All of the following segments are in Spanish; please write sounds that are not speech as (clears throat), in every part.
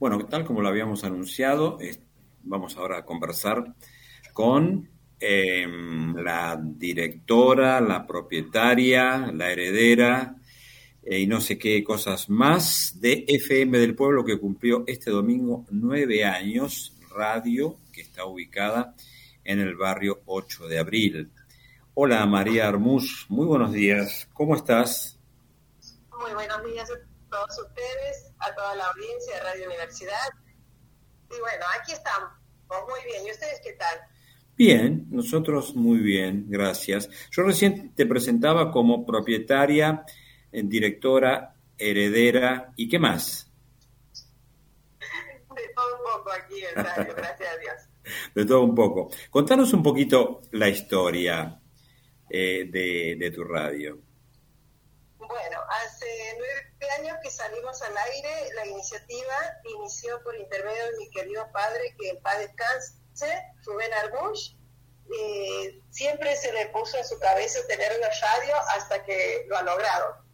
Bueno, tal como lo habíamos anunciado, vamos ahora a conversar con em, la directora, la propietaria, la heredera eh, y no sé qué cosas más de FM del Pueblo que cumplió este domingo nueve años, radio que está ubicada en el barrio 8 de abril. Hola María Armús, muy buenos días, ¿cómo estás? Muy buenos días todos ustedes, a toda la audiencia de Radio Universidad. Y bueno, aquí estamos, muy bien. ¿Y ustedes qué tal? Bien, nosotros muy bien, gracias. Yo recién te presentaba como propietaria, eh, directora, heredera y qué más. De todo un poco aquí en radio, (laughs) gracias a Dios. De todo un poco. Contanos un poquito la historia eh, de, de tu radio. Bueno, hace nueve que salimos al aire, la iniciativa inició por intermedio de mi querido padre, que en paz descanse, Rubén Arbush. siempre se le puso en su cabeza tener una radio hasta que lo ha logrado.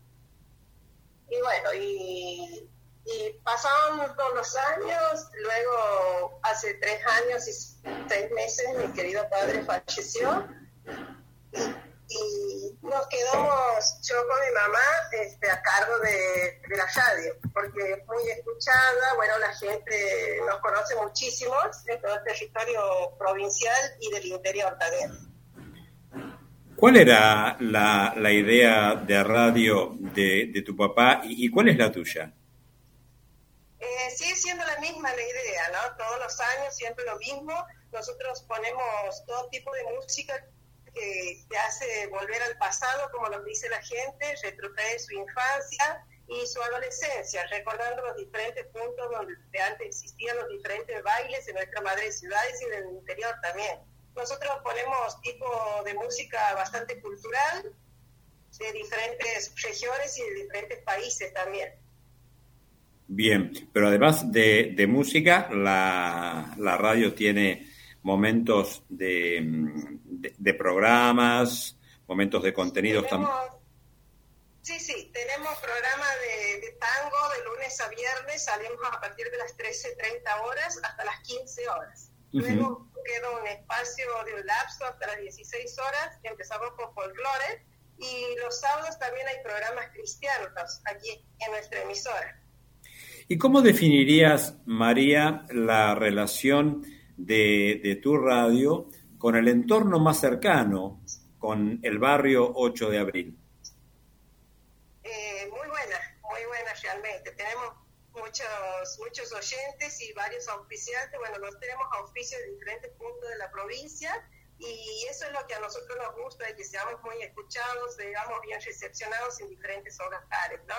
Y bueno, y, y pasaron los años, luego hace tres años y seis meses mi querido padre falleció y nos quedamos, yo con mi mamá, este, a cargo de, la radio, porque es muy escuchada, bueno, la gente nos conoce muchísimo en todo el territorio provincial y del interior también. ¿Cuál era la, la idea de radio de, de tu papá y, cuál es la tuya? Eh, sigue siendo la misma la idea, ¿no? Todos los años siempre lo mismo. Nosotros ponemos todo tipo de música que te hace volver al pasado, como nos dice la gente, retrotrae su infancia y su adolescencia, recordando los diferentes puntos donde antes existían los diferentes bailes en nuestra madre ciudades y en el interior también. Nosotros ponemos tipo de música bastante cultural de diferentes regiones y de diferentes países también. Bien, pero además de, de música, la, la radio tiene momentos de, de, programas, momentos de contenidos también. Sí, sí, tenemos programa de, tango de lunes a viernes, salimos a partir de las 13.30 horas hasta las 15 horas. Luego queda un espacio de un lapso hasta las 16 horas, que empezamos con folclore, y los sábados también hay programas cristianos aquí en nuestra emisora. ¿Y cómo definirías, María, la relación de, de tu radio con el entorno más cercano, con el barrio 8 de abril? Eh, muy buena, muy buena realmente. Tenemos muchos, muchos oyentes y varios auspiciantes. Bueno, nos tenemos auspicios de diferentes puntos de la provincia y eso es lo que a nosotros nos gusta, que seamos muy escuchados, seamos bien recepcionados en diferentes hogares, ¿no?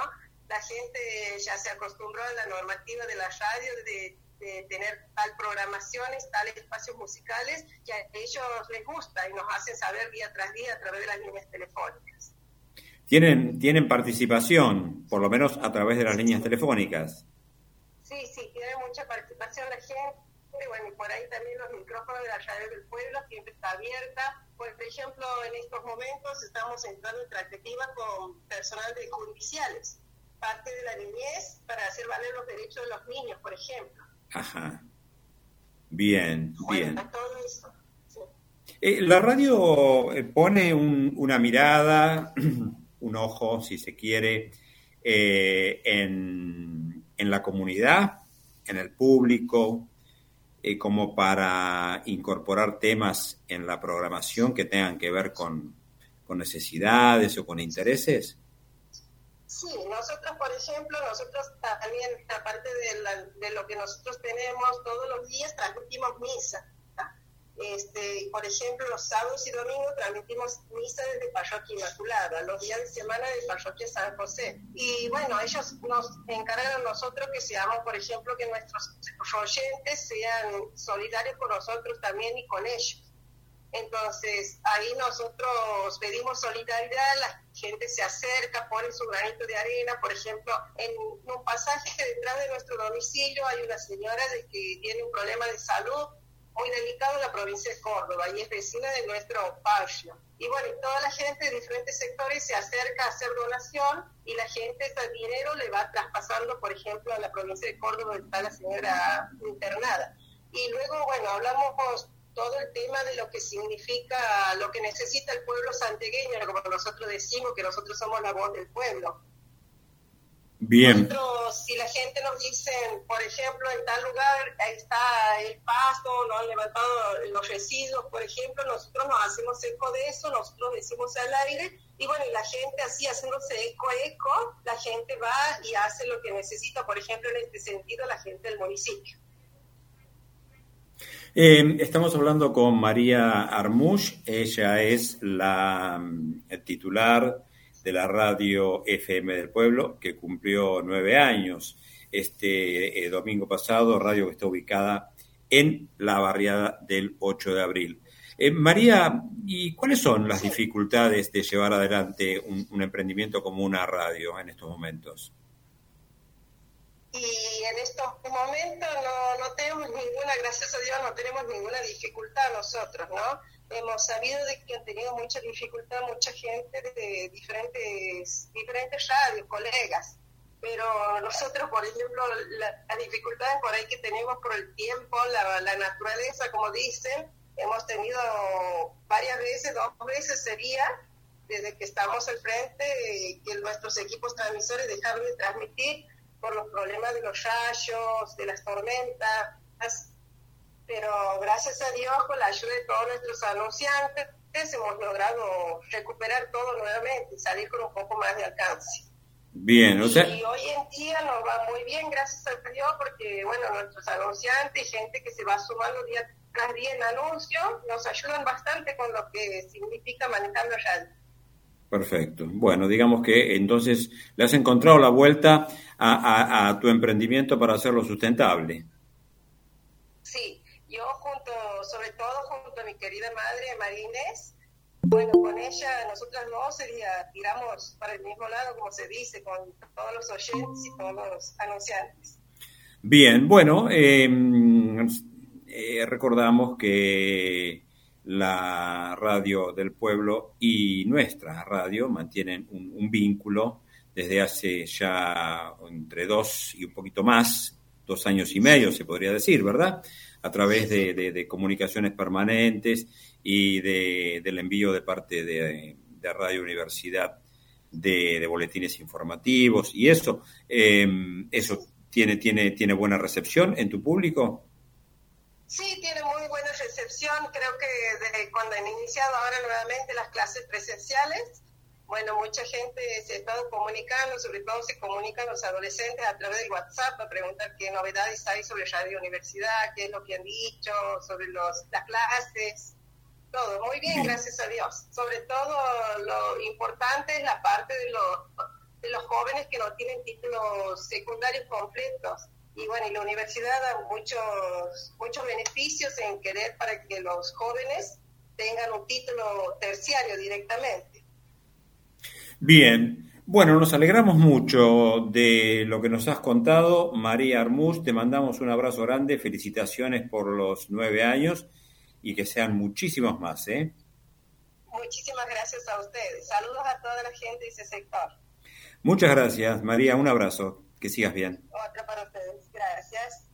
La gente ya se acostumbró a la normativa de la radio de de tener tal programaciones, tales espacios musicales que a ellos les gusta y nos hacen saber día tras día a través de las líneas telefónicas. ¿Tienen, tienen participación, por lo menos a través de las líneas telefónicas? Sí, sí, tiene mucha participación la gente. Bueno, y por ahí también los micrófonos de la radio del pueblo siempre está abierta. Por ejemplo, en estos momentos estamos entrando en tratativa con personal de judiciales, parte de la niñez, para hacer valer los derechos de los niños, por ejemplo. Ajá. Bien, bien. Eh, la radio eh, pone una mirada, (clears throat) un ojo, si se quiere, eh, en, en, la comunidad, en el público, como para incorporar temas en la programación que tengan que ver con, con necesidades o con intereses. Sí, nosotros, por ejemplo, nosotros también, aparte de, lo que nosotros tenemos todos los días, transmitimos misa. Este, por ejemplo, los sábados y domingos transmitimos misa desde Parroquia Inmaculada, los días de semana de Parroquia San José. Y bueno, ellos nos encargan a nosotros que seamos, por ejemplo, que nuestros oyentes sean solidarios con nosotros también y con ellos. Entonces, ahí nosotros pedimos solidaridad, la gente se acerca, pone su granito de arena. Por ejemplo, en un pasaje detrás de nuestro domicilio hay una señora de que tiene un problema de salud muy delicado en la provincia de Córdoba y es vecina de nuestro barrio. y bueno, toda la gente de diferentes sectores se acerca a hacer donación y la gente ese dinero le va traspasando, por ejemplo, a la provincia de Córdoba, donde está la señora internada. Y luego, bueno, hablamos todo el tema de lo que significa, lo que necesita el pueblo santegueño, como nosotros decimos, que nosotros somos la voz del pueblo. Bien. si la gente nos dice, por ejemplo, en tal lugar ahí está el pasto, no han levantado los residuos, por ejemplo, nosotros nos hacemos eco de eso, nosotros decimos al aire, y bueno, y la gente así haciéndose eco, eco, la gente va y hace lo que necesita, por ejemplo, en este sentido, la gente del municipio. Eh, estamos hablando con María Armush, ella es la mm, titular de la radio FM del Pueblo, que cumplió nueve años este eh, domingo pasado, radio que está ubicada en la barriada del 8 de abril. Eh, María, ¿y cuáles son las dificultades de llevar adelante un, emprendimiento como una radio en estos momentos? Y en estos momentos no, no tenemos ninguna, gracias a Dios, no tenemos ninguna dificultad nosotros, ¿no? hemos sabido de que han tenido mucha dificultad mucha gente de diferentes, diferentes radios, colegas. Pero nosotros, por ejemplo, las dificultades por ahí que tenemos por el tiempo, la, la naturaleza, como dicen, hemos tenido varias veces, dos veces sería, desde que estamos al frente, que nuestros equipos transmisores dejaron de transmitir por los problemas de los rayos, de las tormentas, pero gracias a Dios, con la ayuda de todos nuestros anunciantes, hemos logrado recuperar todo nuevamente y salir con un poco más de alcance. Bien, o sea... Y hoy en día nos va muy bien, gracias a Dios, porque, bueno, nuestros anunciantes y gente que se va sumando día tras día en anuncio, nos ayudan bastante con lo que significa manejar la radio. Perfecto. Bueno, digamos que entonces le has encontrado la vuelta a, a tu emprendimiento para hacerlo sustentable. Sí, yo junto, sobre todo junto a mi querida madre, María Inés, bueno, con ella, nosotras dos sería, tiramos para el mismo lado, como se dice, con todos los oyentes y todos los anunciantes. Bien, bueno, em, eh, recordamos que la radio del pueblo y nuestra radio mantienen un, un, vínculo desde hace ya entre dos y un poquito más, dos años y medio se podría decir, ¿verdad? a través de, comunicaciones permanentes y del envío de parte de, Radio Universidad de, boletines informativos y eso. Em, ¿Eso tiene, tiene, tiene buena recepción en tu público? Sí, tiene buena recepción. Creo que desde cuando han iniciado ahora nuevamente las clases presenciales, bueno, mucha gente se ha estado comunicando, sobre todo se comunican los adolescentes a través de WhatsApp para preguntar qué novedades hay sobre Radio Universidad, qué es lo que han dicho, sobre los, las clases, todo. Muy bien, gracias a Dios. Sobre todo lo importante es la parte de los, de los jóvenes que no tienen títulos secundarios completos. Y bueno, y la universidad da muchos, muchos beneficios en querer para que los jóvenes tengan un título terciario directamente. Bien, bueno, nos alegramos mucho de lo que nos has contado. María Armús, te mandamos un abrazo grande, felicitaciones por los nueve años y que sean muchísimos más. ¿eh? Muchísimas gracias a ustedes. Saludos a toda la gente de ese sector. Muchas gracias, María. Un abrazo. Que sigas bien. Otra para ustedes. Gracias.